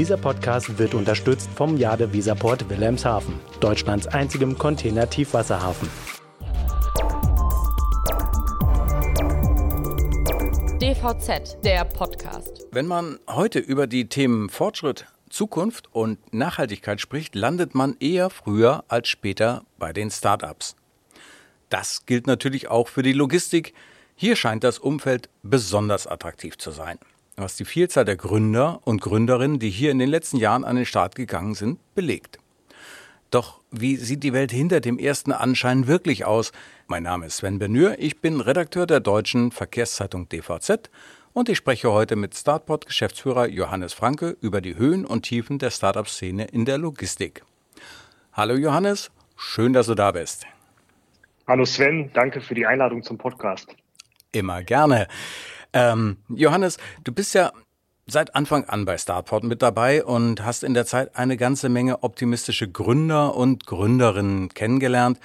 Dieser Podcast wird unterstützt vom Jade Visaport Wilhelmshaven, Deutschlands einzigem Container-Tiefwasserhafen. DVZ, der Podcast. Wenn man heute über die Themen Fortschritt, Zukunft und Nachhaltigkeit spricht, landet man eher früher als später bei den Startups. Das gilt natürlich auch für die Logistik. Hier scheint das Umfeld besonders attraktiv zu sein, was die Vielzahl der Gründer und Gründerinnen, die hier in den letzten Jahren an den Start gegangen sind, belegt. Doch wie sieht die Welt hinter dem ersten Anschein wirklich aus? Mein Name ist Sven Benür, ich bin Redakteur der deutschen Verkehrszeitung DVZ und ich spreche heute mit Startport Geschäftsführer Johannes Franke über die Höhen und Tiefen der Startup-Szene in der Logistik. Hallo Johannes, schön, dass du da bist. Hallo Sven, danke für die Einladung zum Podcast. Immer gerne. Ähm, Johannes, du bist ja seit Anfang an bei Startport mit dabei und hast in der Zeit eine ganze Menge optimistische Gründer und Gründerinnen kennengelernt.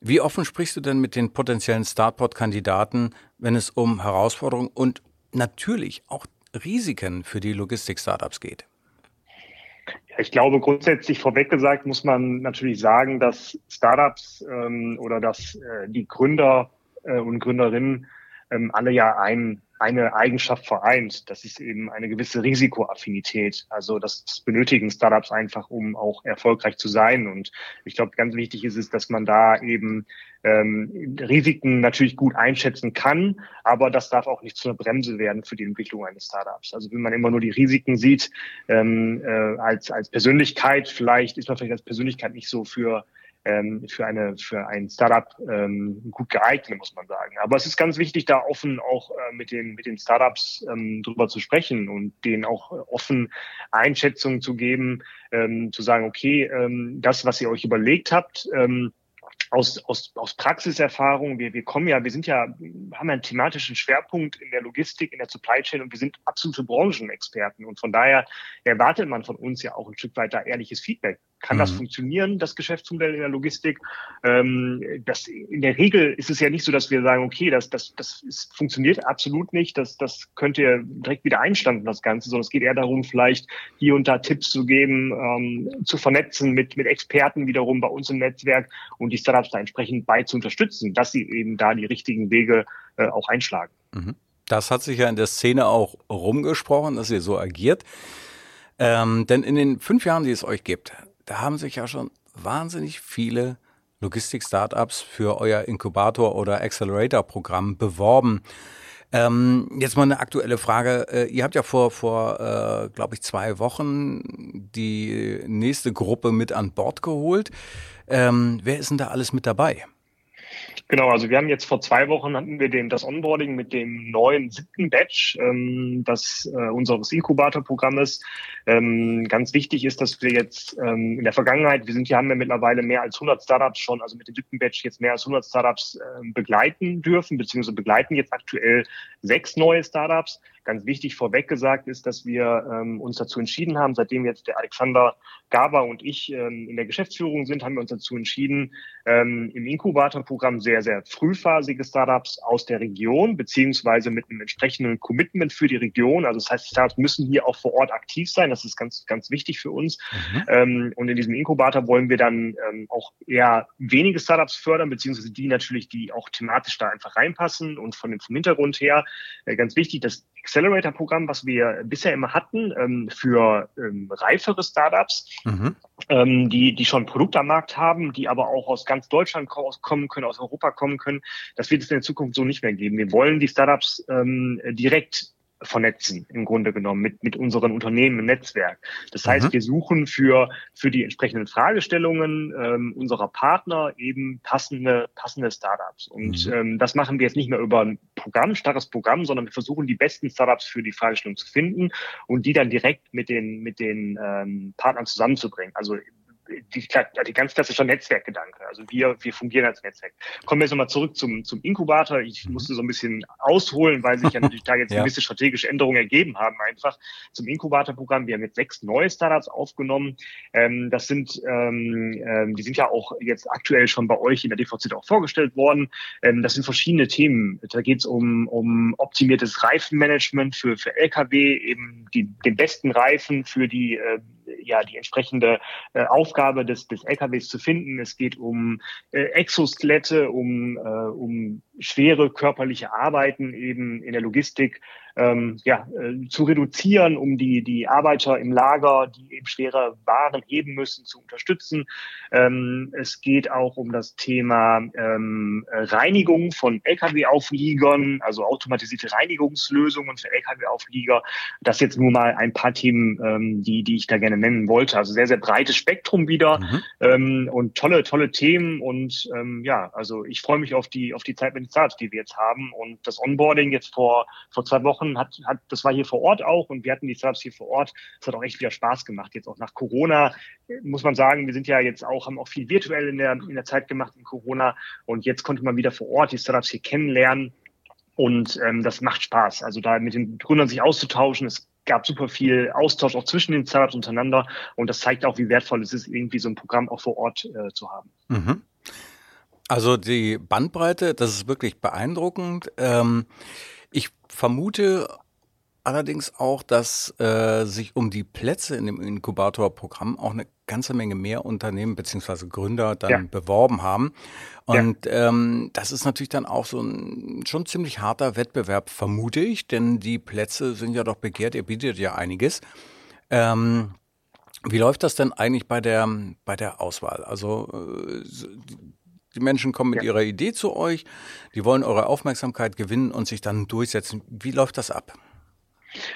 Wie offen sprichst du denn mit den potenziellen Startport-Kandidaten, wenn es um Herausforderungen und natürlich auch Risiken für die Logistik-Startups geht? Ich glaube, grundsätzlich vorweg gesagt muss man natürlich sagen, dass Startups ähm, oder dass äh, die Gründer äh, und Gründerinnen ähm, alle ja ein, eine Eigenschaft vereint. Das ist eben eine gewisse Risikoaffinität. Also das benötigen Startups einfach, um auch erfolgreich zu sein. Und ich glaube, ganz wichtig ist es, dass man da eben ähm, Risiken natürlich gut einschätzen kann, aber das darf auch nicht zu einer Bremse werden für die Entwicklung eines Startups. Also wenn man immer nur die Risiken sieht ähm, äh, als, als Persönlichkeit, vielleicht ist man vielleicht als Persönlichkeit nicht so für ähm, für eine für ein Startup ähm, gut geeignet, muss man sagen. Aber es ist ganz wichtig, da offen auch äh, mit den mit den Startups ähm, drüber zu sprechen und denen auch offen Einschätzungen zu geben, ähm, zu sagen, okay, ähm, das, was ihr euch überlegt habt, ähm, aus, aus, aus Praxiserfahrung, wir, wir kommen ja, wir sind ja, haben einen thematischen Schwerpunkt in der Logistik, in der Supply Chain und wir sind absolute Branchenexperten. Und von daher erwartet man von uns ja auch ein Stück weit da ehrliches Feedback kann mhm. das funktionieren, das Geschäftsmodell in der Logistik? Ähm, das, in der Regel ist es ja nicht so, dass wir sagen, okay, das, das, das ist, funktioniert absolut nicht, das, das könnt ihr direkt wieder einstampfen, das Ganze, sondern es geht eher darum, vielleicht hier und da Tipps zu geben, ähm, zu vernetzen mit, mit Experten wiederum bei uns im Netzwerk und die Startups da entsprechend bei zu unterstützen, dass sie eben da die richtigen Wege äh, auch einschlagen. Mhm. Das hat sich ja in der Szene auch rumgesprochen, dass ihr so agiert. Ähm, denn in den fünf Jahren, die es euch gibt, da haben sich ja schon wahnsinnig viele Logistik-Startups für euer Inkubator- oder Accelerator-Programm beworben. Ähm, jetzt mal eine aktuelle Frage. Äh, ihr habt ja vor, vor äh, glaube ich, zwei Wochen die nächste Gruppe mit an Bord geholt. Ähm, wer ist denn da alles mit dabei? Genau, also wir haben jetzt vor zwei Wochen hatten wir den, das Onboarding mit dem neuen siebten Batch, ähm, das äh, unseres Inkubatorprogrammes. Ähm, ganz wichtig ist, dass wir jetzt ähm, in der Vergangenheit, wir sind hier haben wir mittlerweile mehr als 100 Startups schon, also mit dem siebten Batch jetzt mehr als 100 Startups äh, begleiten dürfen, beziehungsweise begleiten jetzt aktuell sechs neue Startups. Ganz wichtig vorweg gesagt ist, dass wir ähm, uns dazu entschieden haben, seitdem jetzt der Alexander Gaber und ich ähm, in der Geschäftsführung sind, haben wir uns dazu entschieden, ähm, im Inkubatorprogramm sehr, sehr frühphasige Startups aus der Region, beziehungsweise mit einem entsprechenden Commitment für die Region. Also das heißt, die Startups müssen hier auch vor Ort aktiv sein. Das ist ganz, ganz wichtig für uns. Mhm. Ähm, und in diesem Inkubator wollen wir dann ähm, auch eher wenige Startups fördern, beziehungsweise die natürlich, die auch thematisch da einfach reinpassen und von dem vom Hintergrund her. Äh, ganz wichtig, dass Accelerator-Programm, was wir bisher immer hatten, ähm, für ähm, reifere Startups, mhm. ähm, die, die schon Produkte am Markt haben, die aber auch aus ganz Deutschland kommen können, aus Europa kommen können. Das wird es in der Zukunft so nicht mehr geben. Wir wollen die Startups ähm, direkt vernetzen, im Grunde genommen, mit, mit unseren Unternehmen im Netzwerk. Das heißt, mhm. wir suchen für, für die entsprechenden Fragestellungen ähm, unserer Partner eben passende, passende Startups. Und mhm. ähm, das machen wir jetzt nicht mehr über ein Programm, starres Programm, sondern wir versuchen die besten Startups für die Fragestellung zu finden und die dann direkt mit den, mit den ähm, Partnern zusammenzubringen. Also die, die ganz klassische Netzwerkgedanke. Also wir, wir fungieren als Netzwerk. Kommen wir jetzt nochmal zurück zum, zum Inkubator. Ich musste so ein bisschen ausholen, weil sich ja natürlich da jetzt ja. gewisse strategische Änderungen ergeben haben einfach zum Inkubatorprogramm. Wir haben jetzt sechs neue Startups aufgenommen. Ähm, das sind, ähm, ähm, die sind ja auch jetzt aktuell schon bei euch in der DVZ auch vorgestellt worden. Ähm, das sind verschiedene Themen. Da geht es um, um optimiertes Reifenmanagement für, für Lkw, eben die, den besten Reifen für die äh, ja die entsprechende äh, Aufgabe des, des LKWs zu finden. Es geht um äh, Exoskelette, um, äh, um schwere körperliche Arbeiten eben in der Logistik ähm, ja, äh, zu reduzieren, um die, die Arbeiter im Lager, die eben schwere Waren heben müssen, zu unterstützen. Ähm, es geht auch um das Thema ähm, Reinigung von Lkw-Aufliegern, also automatisierte Reinigungslösungen für Lkw-Auflieger. Das jetzt nur mal ein paar Themen, ähm, die, die ich da gerne nennen wollte. Also sehr, sehr breites Spektrum wieder mhm. ähm, und tolle, tolle Themen. Und ähm, ja, also ich freue mich auf die, auf die Zeit mit den Startups, die wir jetzt haben. Und das Onboarding jetzt vor, vor zwei Wochen hat, hat, das war hier vor Ort auch und wir hatten die Startups hier vor Ort. Es hat auch echt wieder Spaß gemacht. Jetzt auch nach Corona muss man sagen, wir sind ja jetzt auch, haben auch viel virtuell in der, in der Zeit gemacht in Corona. Und jetzt konnte man wieder vor Ort die Startups hier kennenlernen. Und ähm, das macht Spaß. Also da mit den Gründern sich auszutauschen. Es gab super viel Austausch auch zwischen den Startups untereinander. Und das zeigt auch, wie wertvoll es ist, irgendwie so ein Programm auch vor Ort äh, zu haben. Mhm. Also die Bandbreite, das ist wirklich beeindruckend. Ähm, ich vermute allerdings auch, dass äh, sich um die Plätze in dem Inkubatorprogramm auch eine ganze Menge mehr Unternehmen beziehungsweise Gründer dann ja. beworben haben. Und ja. ähm, das ist natürlich dann auch so ein schon ziemlich harter Wettbewerb, vermute ich, denn die Plätze sind ja doch begehrt, ihr bietet ja einiges. Ähm, wie läuft das denn eigentlich bei der, bei der Auswahl? Also äh, die Menschen kommen mit ja. ihrer Idee zu euch, die wollen eure Aufmerksamkeit gewinnen und sich dann durchsetzen. Wie läuft das ab?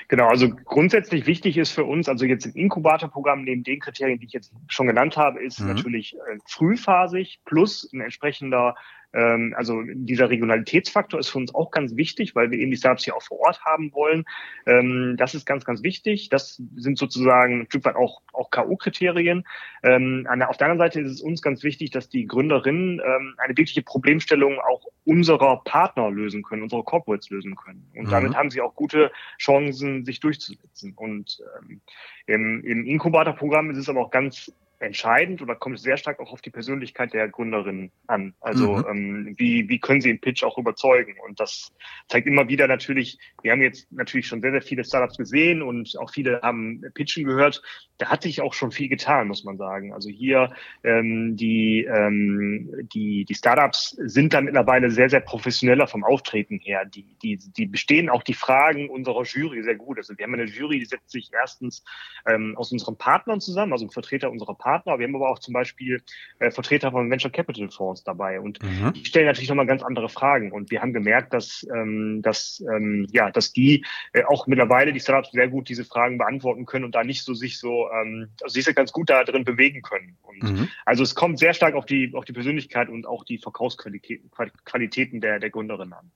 Genau, also grundsätzlich wichtig ist für uns, also jetzt im Inkubatorprogramm neben den Kriterien, die ich jetzt schon genannt habe, ist mhm. natürlich äh, frühphasig plus ein entsprechender ähm, also dieser Regionalitätsfaktor ist für uns auch ganz wichtig, weil wir eben die Startups hier auch vor Ort haben wollen. Ähm, das ist ganz, ganz wichtig. Das sind sozusagen ein Stück weit auch, auch K.O.-Kriterien. Ähm, auf der anderen Seite ist es uns ganz wichtig, dass die Gründerinnen ähm, eine wirkliche Problemstellung auch unserer Partner lösen können, unserer Corporates lösen können. Und mhm. damit haben sie auch gute Chancen, sich durchzusetzen. Und ähm, im, im Inkubatorprogramm ist es aber auch ganz entscheidend oder kommt sehr stark auch auf die Persönlichkeit der Gründerin an. Also mhm. ähm, wie, wie können sie im Pitch auch überzeugen? Und das zeigt immer wieder natürlich, wir haben jetzt natürlich schon sehr, sehr viele Startups gesehen und auch viele haben Pitchen gehört. Da hat sich auch schon viel getan, muss man sagen. Also hier ähm, die, ähm, die, die Startups sind dann mittlerweile sehr, sehr professioneller vom Auftreten her. Die, die, die bestehen auch die Fragen unserer Jury sehr gut. Also wir haben eine Jury, die setzt sich erstens ähm, aus unseren Partnern zusammen, also Vertreter unserer Partner, Partner. Wir haben aber auch zum Beispiel äh, Vertreter von Venture Capital Fonds dabei und mhm. die stellen natürlich nochmal ganz andere Fragen. Und wir haben gemerkt, dass, ähm, dass, ähm, ja, dass die äh, auch mittlerweile die Startups sehr gut diese Fragen beantworten können und da nicht so sich so, ähm, also sich ganz gut da drin bewegen können. Und mhm. also es kommt sehr stark auf die, auf die Persönlichkeit und auch die Verkaufsqualitäten Qualitäten der, der Gründerin an.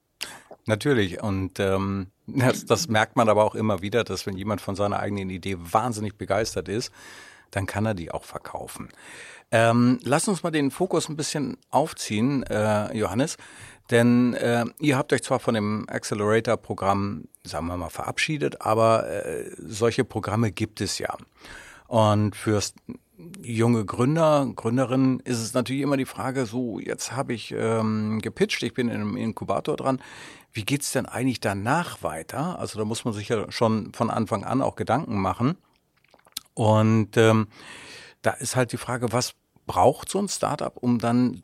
Natürlich. Und ähm, das, das merkt man aber auch immer wieder, dass wenn jemand von seiner eigenen Idee wahnsinnig begeistert ist, dann kann er die auch verkaufen. Ähm, lass uns mal den Fokus ein bisschen aufziehen, äh, Johannes. Denn äh, ihr habt euch zwar von dem Accelerator-Programm, sagen wir mal, verabschiedet, aber äh, solche Programme gibt es ja. Und fürs junge Gründer, Gründerinnen ist es natürlich immer die Frage, so, jetzt habe ich ähm, gepitcht, ich bin in einem Inkubator dran. Wie geht's denn eigentlich danach weiter? Also da muss man sich ja schon von Anfang an auch Gedanken machen. Und ähm, da ist halt die Frage, was braucht so ein Startup, um dann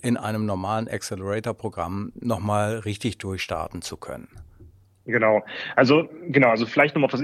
in einem normalen Accelerator-Programm nochmal richtig durchstarten zu können? Genau. Also, genau, also vielleicht nochmal auf das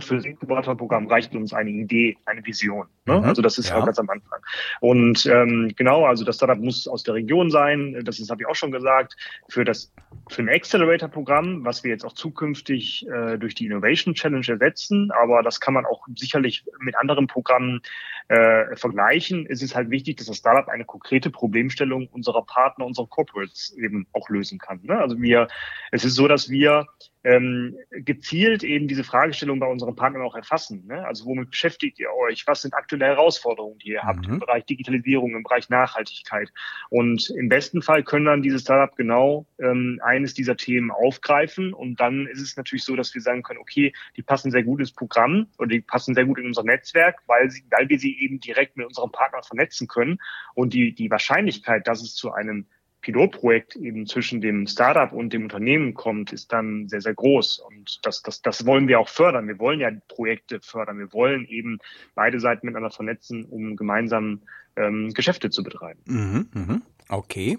für das Inkubatorprogramm reicht uns eine Idee, eine Vision. Ne? Mhm, also das ist ja. halt ganz am Anfang. Und ähm, genau, also das Startup muss aus der Region sein. Das ist, habe ich auch schon gesagt. Für das für ein Accelerator-Programm, was wir jetzt auch zukünftig äh, durch die Innovation Challenge ersetzen, aber das kann man auch sicherlich mit anderen Programmen äh, vergleichen, ist es halt wichtig, dass das Startup eine konkrete Problemstellung unserer Partner, unserer Corporates eben auch lösen kann. Ne? Also wir, es ist so, dass wir ähm, gezielt eben diese Fragestellung bei unseren Partnern auch erfassen. Ne? Also womit beschäftigt ihr euch? Was sind aktuelle Herausforderungen, die ihr mhm. habt im Bereich Digitalisierung, im Bereich Nachhaltigkeit? Und im besten Fall können dann diese Startup genau ähm, eines dieser Themen aufgreifen. Und dann ist es natürlich so, dass wir sagen können, okay, die passen sehr gut ins Programm oder die passen sehr gut in unser Netzwerk, weil, sie, weil wir sie eben direkt mit unseren Partnern vernetzen können. Und die, die Wahrscheinlichkeit, dass es zu einem Pilotprojekt eben zwischen dem Startup und dem Unternehmen kommt, ist dann sehr, sehr groß. Und das, das, das wollen wir auch fördern. Wir wollen ja Projekte fördern. Wir wollen eben beide Seiten miteinander vernetzen, um gemeinsam ähm, Geschäfte zu betreiben. Mhm, mh. Okay.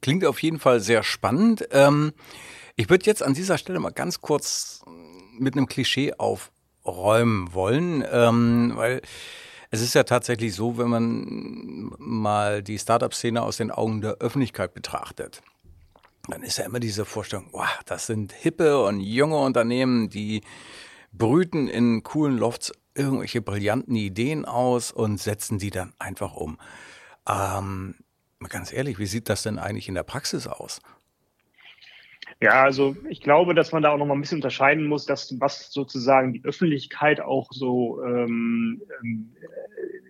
Klingt auf jeden Fall sehr spannend. Ähm, ich würde jetzt an dieser Stelle mal ganz kurz mit einem Klischee aufräumen wollen, ähm, weil es ist ja tatsächlich so, wenn man mal die Startup-Szene aus den Augen der Öffentlichkeit betrachtet, dann ist ja immer diese Vorstellung, wow, das sind hippe und junge Unternehmen, die brüten in coolen Lofts irgendwelche brillanten Ideen aus und setzen die dann einfach um. Ähm, ganz ehrlich, wie sieht das denn eigentlich in der Praxis aus? Ja, also ich glaube, dass man da auch noch mal ein bisschen unterscheiden muss, dass was sozusagen die Öffentlichkeit auch so ähm, ähm,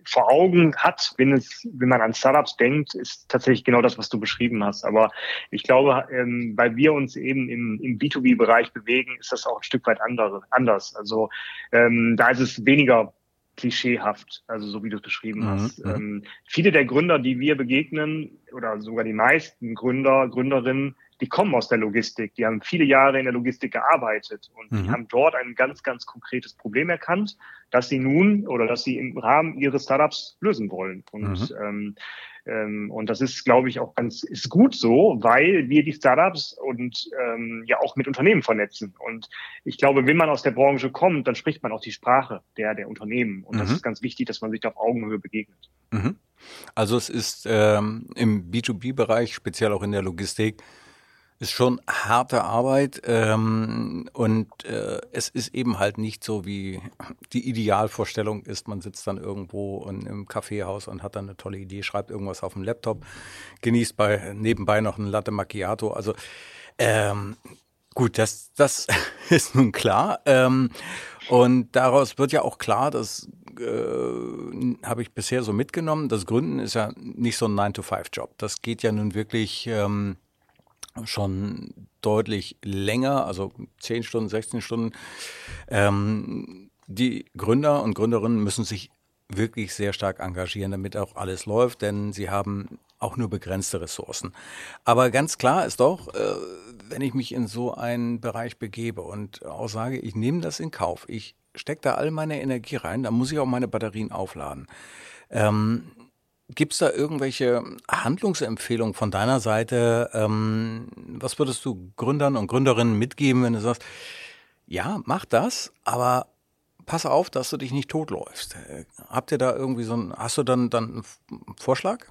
vor Augen hat, wenn es, wenn man an Startups denkt, ist tatsächlich genau das, was du beschrieben hast. Aber ich glaube, ähm, weil wir uns eben im, im B2B-Bereich bewegen, ist das auch ein Stück weit andere, anders. Also ähm, da ist es weniger klischeehaft, also so wie du es beschrieben mhm. hast. Ähm, viele der Gründer, die wir begegnen, oder sogar die meisten Gründer, Gründerinnen, die kommen aus der Logistik, die haben viele Jahre in der Logistik gearbeitet und mhm. die haben dort ein ganz, ganz konkretes Problem erkannt, dass sie nun oder dass sie im Rahmen ihres Startups lösen wollen. Und, mhm. ähm, ähm, und das ist, glaube ich, auch ganz ist gut so, weil wir die Startups und ähm, ja auch mit Unternehmen vernetzen. Und ich glaube, wenn man aus der Branche kommt, dann spricht man auch die Sprache der, der Unternehmen. Und mhm. das ist ganz wichtig, dass man sich da auf Augenhöhe begegnet. Mhm. Also es ist ähm, im B2B-Bereich, speziell auch in der Logistik, ist schon harte Arbeit ähm, und äh, es ist eben halt nicht so, wie die Idealvorstellung ist, man sitzt dann irgendwo in, im Kaffeehaus und hat dann eine tolle Idee, schreibt irgendwas auf dem Laptop, genießt bei nebenbei noch ein Latte Macchiato. Also ähm, gut, das, das ist nun klar. Ähm, und daraus wird ja auch klar, dass äh, habe ich bisher so mitgenommen, das Gründen ist ja nicht so ein 9-to-5-Job. Das geht ja nun wirklich ähm, schon deutlich länger, also 10 Stunden, 16 Stunden. Ähm, die Gründer und Gründerinnen müssen sich wirklich sehr stark engagieren, damit auch alles läuft, denn sie haben auch nur begrenzte Ressourcen. Aber ganz klar ist doch, äh, wenn ich mich in so einen Bereich begebe und auch sage, ich nehme das in Kauf, ich stecke da all meine Energie rein, dann muss ich auch meine Batterien aufladen. Ähm, Gibt es da irgendwelche Handlungsempfehlungen von deiner Seite? Ähm, was würdest du Gründern und Gründerinnen mitgeben, wenn du sagst, ja, mach das, aber pass auf, dass du dich nicht totläufst. Habt ihr da irgendwie so ein, hast du dann, dann einen Vorschlag?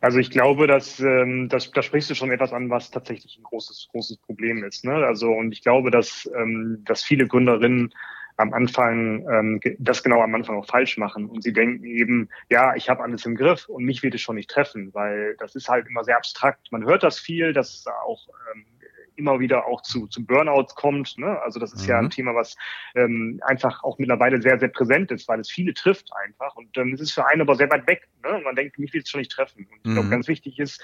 Also ich glaube, dass ähm, das, da sprichst du schon etwas an, was tatsächlich ein großes, großes Problem ist. Ne? Also und ich glaube, dass, ähm, dass viele Gründerinnen am Anfang ähm, das genau am Anfang auch falsch machen und sie denken eben, ja, ich habe alles im Griff und mich wird es schon nicht treffen, weil das ist halt immer sehr abstrakt. Man hört das viel, dass auch ähm, immer wieder auch zu, zu Burnouts kommt. Ne? Also das ist mhm. ja ein mhm. Thema, was ähm, einfach auch mittlerweile sehr, sehr präsent ist, weil es viele trifft einfach. Und ähm, es ist für einen aber sehr weit weg. Ne? Man denkt, mich wird es schon nicht treffen. Und ich mhm. glaube, ganz wichtig ist,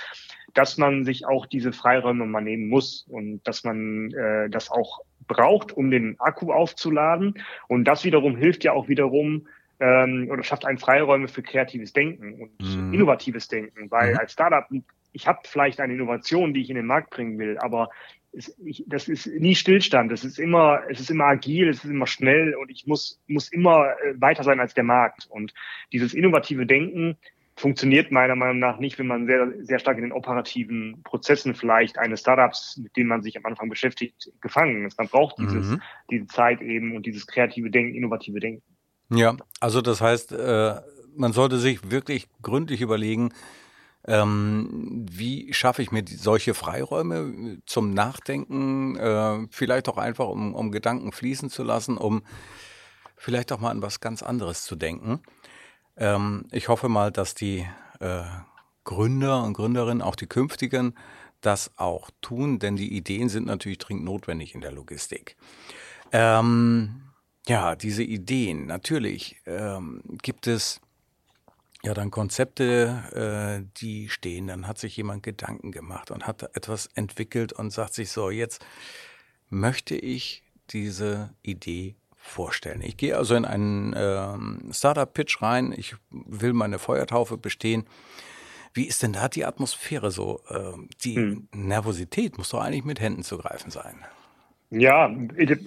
dass man sich auch diese Freiräume mal nehmen muss und dass man äh, das auch braucht, um den Akku aufzuladen. Und das wiederum hilft ja auch wiederum, ähm, oder schafft einen Freiräume für kreatives Denken und mhm. innovatives Denken, weil mhm. als Startup, ich habe vielleicht eine Innovation, die ich in den Markt bringen will, aber es, ich, das ist nie Stillstand. Es ist immer, es ist immer agil, es ist immer schnell und ich muss, muss immer äh, weiter sein als der Markt. Und dieses innovative Denken funktioniert meiner Meinung nach nicht, wenn man sehr, sehr stark in den operativen Prozessen vielleicht eines Startups, mit denen man sich am Anfang beschäftigt, gefangen ist. Man braucht dieses, mhm. diese Zeit eben und dieses kreative Denken, innovative Denken. Ja, also das heißt, äh, man sollte sich wirklich gründlich überlegen, ähm, wie schaffe ich mir solche Freiräume zum Nachdenken, äh, vielleicht auch einfach, um, um Gedanken fließen zu lassen, um vielleicht auch mal an was ganz anderes zu denken. Ähm, ich hoffe mal, dass die äh, Gründer und Gründerinnen, auch die künftigen, das auch tun, denn die Ideen sind natürlich dringend notwendig in der Logistik. Ähm, ja, diese Ideen, natürlich ähm, gibt es ja dann Konzepte, äh, die stehen, dann hat sich jemand Gedanken gemacht und hat etwas entwickelt und sagt sich so, jetzt möchte ich diese Idee vorstellen. Ich gehe also in einen ähm, Startup-Pitch rein, ich will meine Feuertaufe bestehen. Wie ist denn da die Atmosphäre so? Ähm, die hm. Nervosität muss doch eigentlich mit Händen zu greifen sein. Ja,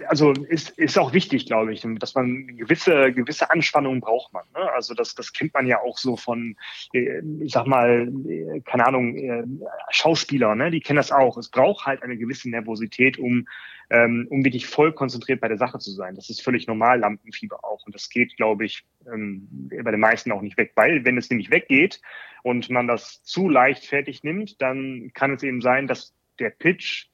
also ist, ist auch wichtig, glaube ich, dass man gewisse, gewisse Anspannung braucht man. Ne? Also das, das kennt man ja auch so von, äh, ich sag mal, äh, keine Ahnung, äh, Schauspieler, ne? die kennen das auch. Es braucht halt eine gewisse Nervosität, um, ähm, um wirklich voll konzentriert bei der Sache zu sein. Das ist völlig normal, Lampenfieber auch. Und das geht, glaube ich, ähm, bei den meisten auch nicht weg. Weil wenn es nämlich weggeht und man das zu leichtfertig nimmt, dann kann es eben sein, dass der Pitch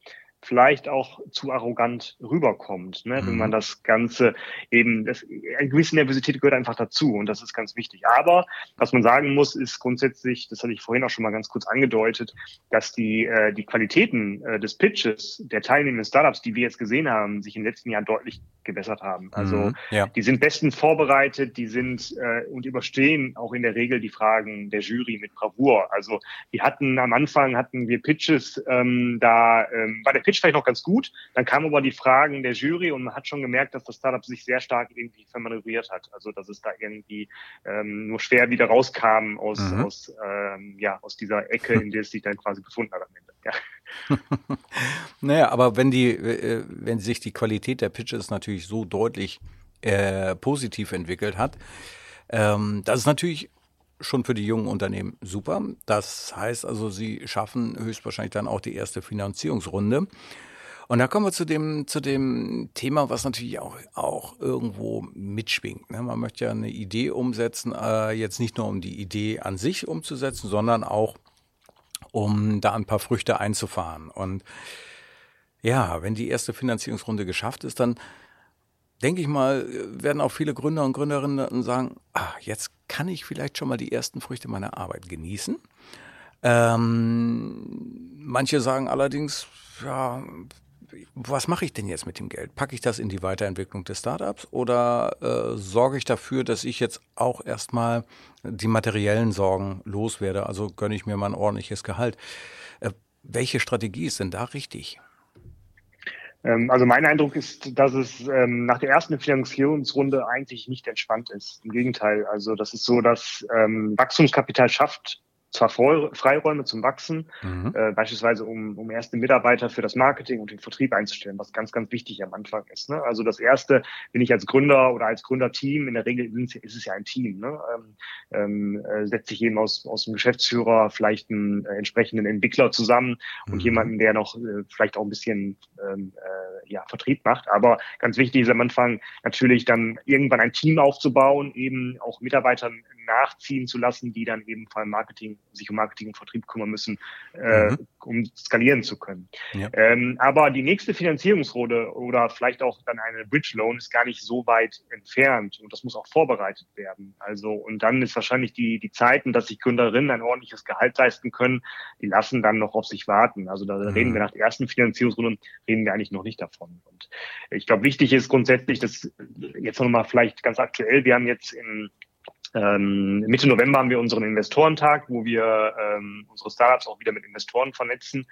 vielleicht auch zu arrogant rüberkommt, ne? Mhm. wenn man mhm. das Ganze eben, das, eine gewisse Nervosität gehört einfach dazu und das ist ganz wichtig. Aber was man sagen muss, ist grundsätzlich, das hatte ich vorhin auch schon mal ganz kurz angedeutet, dass die, äh, die Qualitäten äh, des Pitches der teilnehmenden Startups, die wir jetzt gesehen haben, sich in den letzten Jahren deutlich gebessert haben. Also mhm, ja. die sind bestens vorbereitet, die sind äh, und überstehen auch in der Regel die Fragen der Jury mit Bravour. Also wir hatten am Anfang hatten wir Pitches, ähm, da ähm, war der Pitch vielleicht noch ganz gut, dann kamen aber die Fragen der Jury und man hat schon gemerkt, dass das Startup sich sehr stark irgendwie vermanövriert hat. Also dass es da irgendwie ähm, nur schwer wieder rauskam aus, mhm. aus, ähm, ja, aus dieser Ecke, in der es sich dann quasi befunden hat am Ende. Ja. naja, aber wenn die, äh, wenn sich die Qualität der Pitches natürlich so deutlich äh, positiv entwickelt hat, ähm, das ist natürlich schon für die jungen Unternehmen super. Das heißt also, sie schaffen höchstwahrscheinlich dann auch die erste Finanzierungsrunde. Und da kommen wir zu dem, zu dem Thema, was natürlich auch, auch irgendwo mitschwingt. Ne? Man möchte ja eine Idee umsetzen, äh, jetzt nicht nur um die Idee an sich umzusetzen, sondern auch um da ein paar Früchte einzufahren. Und ja, wenn die erste Finanzierungsrunde geschafft ist, dann denke ich mal, werden auch viele Gründer und Gründerinnen sagen, ah, jetzt kann ich vielleicht schon mal die ersten Früchte meiner Arbeit genießen. Ähm, manche sagen allerdings, ja, was mache ich denn jetzt mit dem Geld? Packe ich das in die Weiterentwicklung des Startups oder äh, sorge ich dafür, dass ich jetzt auch erstmal die materiellen Sorgen loswerde? Also gönne ich mir mal ein ordentliches Gehalt. Äh, welche Strategie ist denn da richtig? Ähm, also mein Eindruck ist, dass es ähm, nach der ersten Finanzierungsrunde eigentlich nicht entspannt ist. Im Gegenteil, also das ist so, dass ähm, Wachstumskapital schafft zwar Freiräume zum Wachsen, mhm. äh, beispielsweise um, um erste Mitarbeiter für das Marketing und den Vertrieb einzustellen, was ganz, ganz wichtig am Anfang ist. Ne? Also das erste, wenn ich als Gründer oder als Gründerteam, in der Regel ist es ja ein Team, ne? ähm, ähm äh, setzt sich eben aus, aus dem Geschäftsführer, vielleicht einen äh, entsprechenden Entwickler zusammen und mhm. jemanden, der noch äh, vielleicht auch ein bisschen ähm, äh, ja, Vertrieb macht. Aber ganz wichtig ist am Anfang natürlich dann irgendwann ein Team aufzubauen, eben auch Mitarbeitern nachziehen zu lassen, die dann eben vor allem Marketing, sich um Marketing und Vertrieb kümmern müssen, äh, mhm. um skalieren zu können. Ja. Ähm, aber die nächste Finanzierungsrunde oder vielleicht auch dann eine Bridge Loan ist gar nicht so weit entfernt und das muss auch vorbereitet werden. Also und dann ist wahrscheinlich die die Zeiten, dass sich Gründerinnen ein ordentliches Gehalt leisten können, die lassen dann noch auf sich warten. Also da mhm. reden wir nach der ersten Finanzierungsrunde reden wir eigentlich noch nicht davon. Und ich glaube, wichtig ist grundsätzlich, dass jetzt noch mal vielleicht ganz aktuell, wir haben jetzt im ähm, Mitte November haben wir unseren Investorentag, wo wir ähm, unsere Startups auch wieder mit Investoren vernetzen.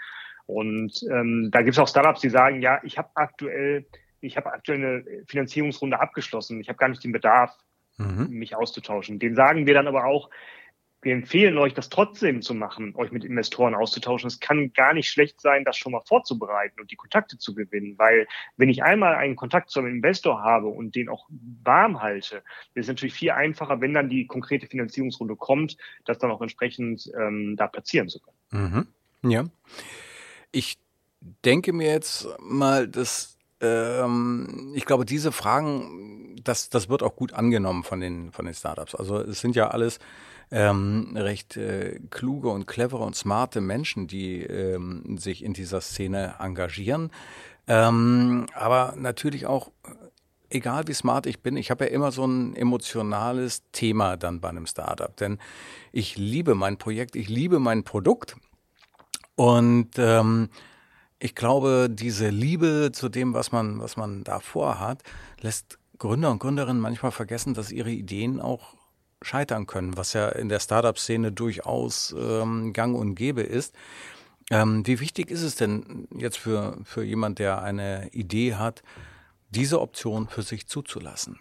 Und ähm, da gibt es auch Startups, die sagen, ja, ich habe aktuell, ich habe aktuell eine Finanzierungsrunde abgeschlossen, ich habe gar nicht den Bedarf, mhm. mich auszutauschen. Den sagen wir dann aber auch, wir empfehlen euch, das trotzdem zu machen, euch mit Investoren auszutauschen. Es kann gar nicht schlecht sein, das schon mal vorzubereiten und die Kontakte zu gewinnen, weil wenn ich einmal einen Kontakt zu einem Investor habe und den auch warm halte, ist es natürlich viel einfacher, wenn dann die konkrete Finanzierungsrunde kommt, das dann auch entsprechend ähm, da platzieren zu können. Mhm. Ja. Ich denke mir jetzt mal, dass ähm, ich glaube, diese Fragen, das, das wird auch gut angenommen von den, von den Startups. Also es sind ja alles ähm, recht äh, kluge und clevere und smarte Menschen, die ähm, sich in dieser Szene engagieren. Ähm, aber natürlich auch, egal wie smart ich bin, ich habe ja immer so ein emotionales Thema dann bei einem Startup. Denn ich liebe mein Projekt, ich liebe mein Produkt. Und ähm, ich glaube, diese Liebe zu dem, was man, was man da vorhat, lässt Gründer und Gründerinnen manchmal vergessen, dass ihre Ideen auch scheitern können, was ja in der Startup-Szene durchaus ähm, gang und gäbe ist. Ähm, wie wichtig ist es denn jetzt für, für jemand, der eine Idee hat, diese Option für sich zuzulassen?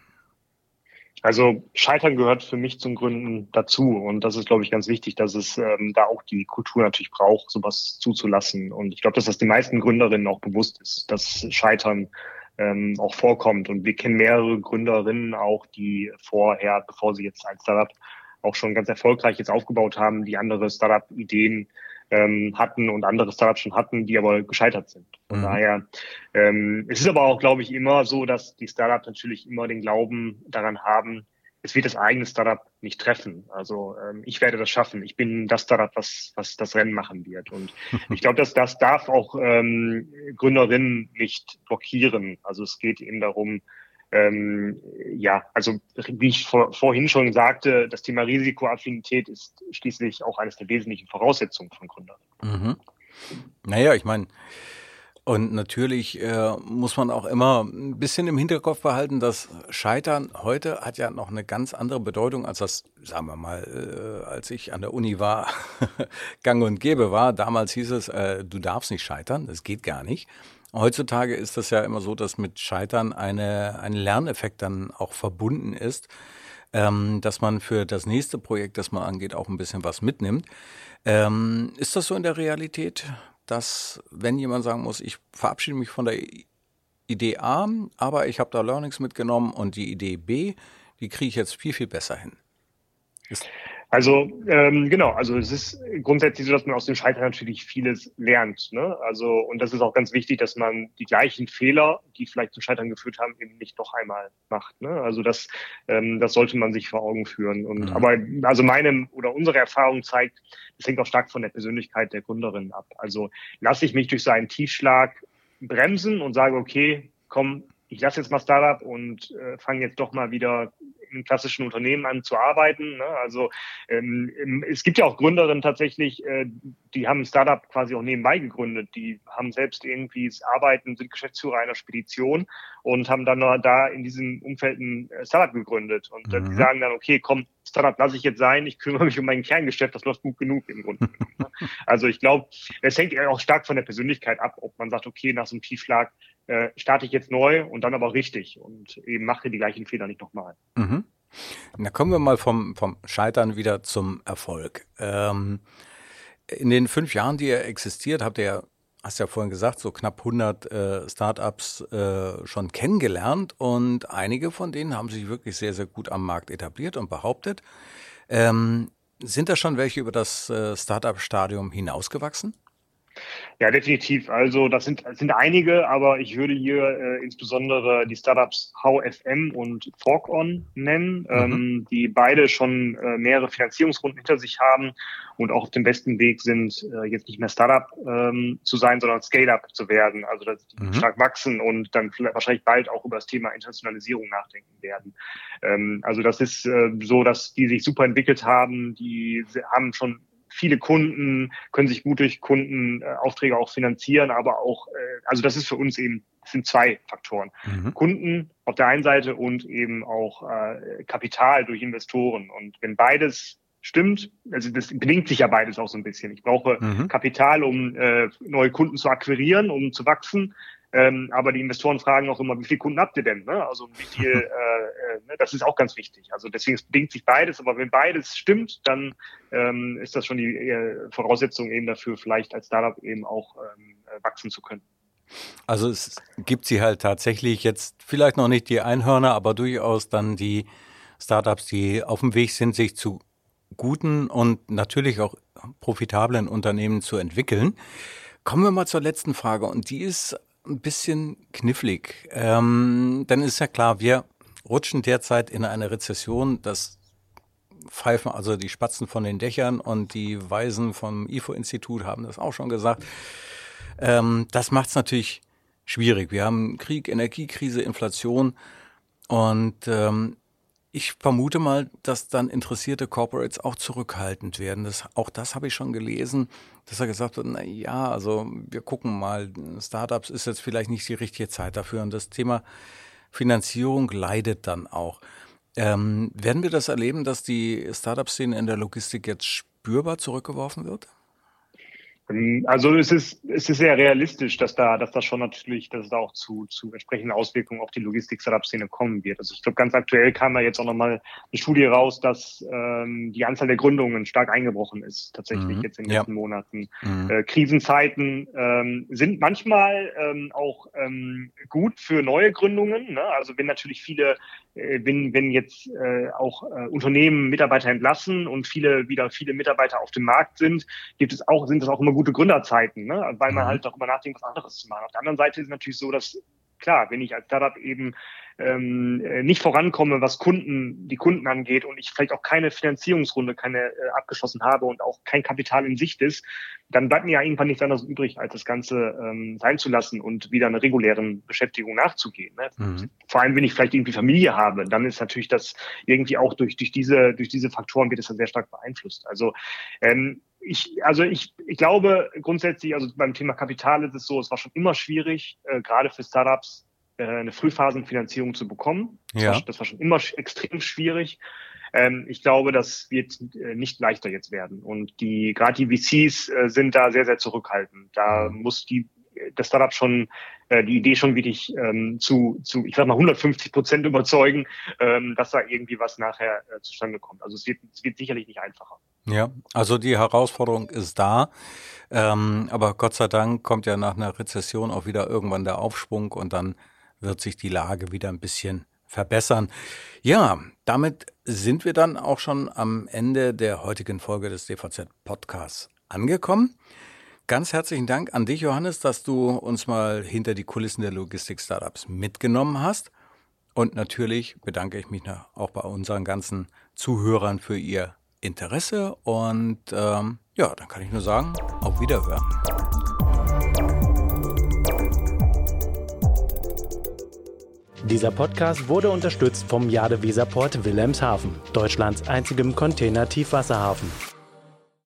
Also Scheitern gehört für mich zum Gründen dazu. Und das ist, glaube ich, ganz wichtig, dass es ähm, da auch die Kultur natürlich braucht, sowas zuzulassen. Und ich glaube, dass das den meisten Gründerinnen auch bewusst ist, dass Scheitern ähm, auch vorkommt. Und wir kennen mehrere Gründerinnen auch, die vorher, bevor sie jetzt ein Startup auch schon ganz erfolgreich jetzt aufgebaut haben, die andere Startup-Ideen ähm, hatten und andere Startups schon hatten, die aber gescheitert sind. Von mhm. daher, ähm, es ist aber auch, glaube ich, immer so, dass die Startups natürlich immer den Glauben daran haben, es wird das eigene Startup nicht treffen. Also ähm, ich werde das schaffen. Ich bin das Startup, was, was das Rennen machen wird. Und ich glaube, dass das darf auch ähm, Gründerinnen nicht blockieren. Also es geht eben darum, ähm, ja, also wie ich vor, vorhin schon sagte, das Thema Risikoaffinität ist schließlich auch eines der wesentlichen Voraussetzungen von Gründern. Mhm. Naja, ich meine, und natürlich äh, muss man auch immer ein bisschen im Hinterkopf behalten, dass Scheitern heute hat ja noch eine ganz andere Bedeutung, als das, sagen wir mal, äh, als ich an der Uni war, gang und gäbe war. Damals hieß es, äh, du darfst nicht scheitern, das geht gar nicht. Heutzutage ist das ja immer so, dass mit Scheitern eine, ein Lerneffekt dann auch verbunden ist, ähm, dass man für das nächste Projekt, das man angeht, auch ein bisschen was mitnimmt. Ähm, ist das so in der Realität, dass wenn jemand sagen muss, ich verabschiede mich von der Idee A, aber ich habe da Learnings mitgenommen und die Idee B, die kriege ich jetzt viel, viel besser hin? Ist also ähm, genau, also es ist grundsätzlich so, dass man aus dem Scheitern natürlich vieles lernt. Ne? Also und das ist auch ganz wichtig, dass man die gleichen Fehler, die vielleicht zum Scheitern geführt haben, eben nicht noch einmal macht. Ne? Also das, ähm, das sollte man sich vor Augen führen. Und mhm. aber also meine oder unsere Erfahrung zeigt, es hängt auch stark von der Persönlichkeit der Gründerin ab. Also lasse ich mich durch so einen Tiefschlag bremsen und sage, okay, komm, ich lasse jetzt mal Startup und äh, fange jetzt doch mal wieder in klassischen Unternehmen an zu arbeiten. Ne? Also ähm, es gibt ja auch Gründerinnen tatsächlich, äh, die haben ein Startup quasi auch nebenbei gegründet. Die haben selbst irgendwie arbeiten, sind Geschäftsführer einer Spedition und haben dann da in diesem Umfeld ein äh, Startup gegründet. Und mhm. die sagen dann, okay, komm, Startup lasse ich jetzt sein, ich kümmere mich um mein Kerngeschäft, das läuft gut genug im Grunde. Ne? also ich glaube, es hängt auch stark von der Persönlichkeit ab, ob man sagt, okay, nach so einem Tiefschlag äh, starte ich jetzt neu und dann aber richtig und eben mache die gleichen Fehler nicht nochmal. Mhm. Na kommen wir mal vom, vom Scheitern wieder zum Erfolg. Ähm, in den fünf Jahren, die er existiert, habt ihr, hast ja vorhin gesagt, so knapp 100 äh, Startups äh, schon kennengelernt und einige von denen haben sich wirklich sehr, sehr gut am Markt etabliert und behauptet. Ähm, sind da schon welche über das äh, Startup-Stadium hinausgewachsen? Ja, definitiv. Also das sind, das sind einige, aber ich würde hier äh, insbesondere die Startups HFM und ForkOn nennen, mhm. ähm, die beide schon äh, mehrere Finanzierungsrunden hinter sich haben und auch auf dem besten Weg sind, äh, jetzt nicht mehr Startup ähm, zu sein, sondern Scale-up zu werden. Also dass die mhm. stark wachsen und dann wahrscheinlich bald auch über das Thema Internationalisierung nachdenken werden. Ähm, also das ist äh, so, dass die sich super entwickelt haben, die haben schon viele Kunden, können sich gut durch Kundenaufträge auch finanzieren, aber auch, äh, also das ist für uns eben, sind zwei Faktoren. Mhm. Kunden auf der einen Seite und eben auch äh, Kapital durch Investoren. Und wenn beides stimmt, also das bedingt sich ja beides auch so ein bisschen. Ich brauche mhm. Kapital, um äh, neue Kunden zu akquirieren, um zu wachsen. Ähm, aber die Investoren fragen auch immer, wie viele Kunden habt ihr denn? Ne? Also wie viel, äh, äh, ne? das ist auch ganz wichtig. Also deswegen bedingt sich beides, aber wenn beides stimmt, dann ähm, ist das schon die äh, Voraussetzung eben dafür, vielleicht als Startup eben auch ähm, äh, wachsen zu können. Also es gibt sie halt tatsächlich jetzt vielleicht noch nicht die Einhörner, aber durchaus dann die Startups, die auf dem Weg sind, sich zu guten und natürlich auch profitablen Unternehmen zu entwickeln. Kommen wir mal zur letzten Frage und die ist ein bisschen knifflig. Ähm, dann ist ja klar, wir rutschen derzeit in eine Rezession. Das pfeifen also die Spatzen von den Dächern und die Weisen vom IFO-Institut haben das auch schon gesagt. Ähm, das macht es natürlich schwierig. Wir haben Krieg, Energiekrise, Inflation und ähm, Ich vermute mal, dass dann interessierte Corporates auch zurückhaltend werden. Das, auch das habe ich schon gelesen, dass er gesagt hat, na ja, also wir gucken mal, Startups ist jetzt vielleicht nicht die richtige Zeit dafür. Und das Thema Finanzierung leidet dann auch. Ähm, werden wir das erleben, dass die Startup-Szene in der Logistik jetzt spürbar zurückgeworfen wird? Ähm, also es ist, es ist sehr realistisch, dass da, dass das schon natürlich, dass es da auch zu, zu entsprechenden Auswirkungen auf die Logistik-Startup-Szene kommen wird. Also ich glaube, ganz aktuell kam da jetzt auch nochmal eine Studie raus, dass ähm, die Anzahl der Gründungen stark eingebrochen ist, tatsächlich mhm. jetzt in den letzten ja. Monaten. Mhm. Äh, Krisenzeiten ähm, sind manchmal ähm, auch ähm, gut für neue Gründungen. Ne? Also wenn natürlich viele, äh, wenn, wenn jetzt äh, auch äh, Unternehmen Mitarbeiter entlassen und viele wieder viele Mitarbeiter auf dem Markt sind, gibt es auch, sind es auch immer gute Gründerzeiten, ne? weil man mhm. halt darüber nachdenkt, was anderes zu machen. Auf der anderen Seite ist es natürlich so, dass klar, wenn ich als Startup eben ähm, äh, nicht vorankomme, was Kunden, die Kunden angeht und ich vielleicht auch keine Finanzierungsrunde, keine äh, abgeschlossen habe und auch kein Kapital in Sicht ist, dann bleibt mir ja irgendwann nichts anderes übrig, als das Ganze ähm, sein zu lassen und wieder einer regulären Beschäftigung nachzugehen. Ne? Mhm. Vor allem, wenn ich vielleicht irgendwie Familie habe, dann ist natürlich das irgendwie auch durch, durch diese, durch diese Faktoren wird es dann sehr stark beeinflusst. Also ähm, ich, also ich, ich glaube grundsätzlich, also beim Thema Kapital ist es so, es war schon immer schwierig, äh, gerade für Startups äh, eine Frühphasenfinanzierung zu bekommen. Das, ja. war, das war schon immer extrem schwierig. Ähm, ich glaube, das wird äh, nicht leichter jetzt werden. Und die gerade die VCs äh, sind da sehr, sehr zurückhaltend. Da mhm. muss die das Startup schon äh, die Idee schon wirklich ähm, zu, zu, ich sag mal, 150 Prozent überzeugen, ähm, dass da irgendwie was nachher äh, zustande kommt. Also es wird, es wird sicherlich nicht einfacher. Ja, also die Herausforderung ist da. Ähm, aber Gott sei Dank kommt ja nach einer Rezession auch wieder irgendwann der Aufschwung und dann wird sich die Lage wieder ein bisschen verbessern. Ja, damit sind wir dann auch schon am Ende der heutigen Folge des DVZ Podcasts angekommen. Ganz herzlichen Dank an dich, Johannes, dass du uns mal hinter die Kulissen der Logistik-Startups mitgenommen hast. Und natürlich bedanke ich mich auch bei unseren ganzen Zuhörern für ihr Interesse. Und ähm, ja, dann kann ich nur sagen, auf Wiederhören. Dieser Podcast wurde unterstützt vom Jade Weserport Wilhelmshaven, Deutschlands einzigem Container-Tiefwasserhafen.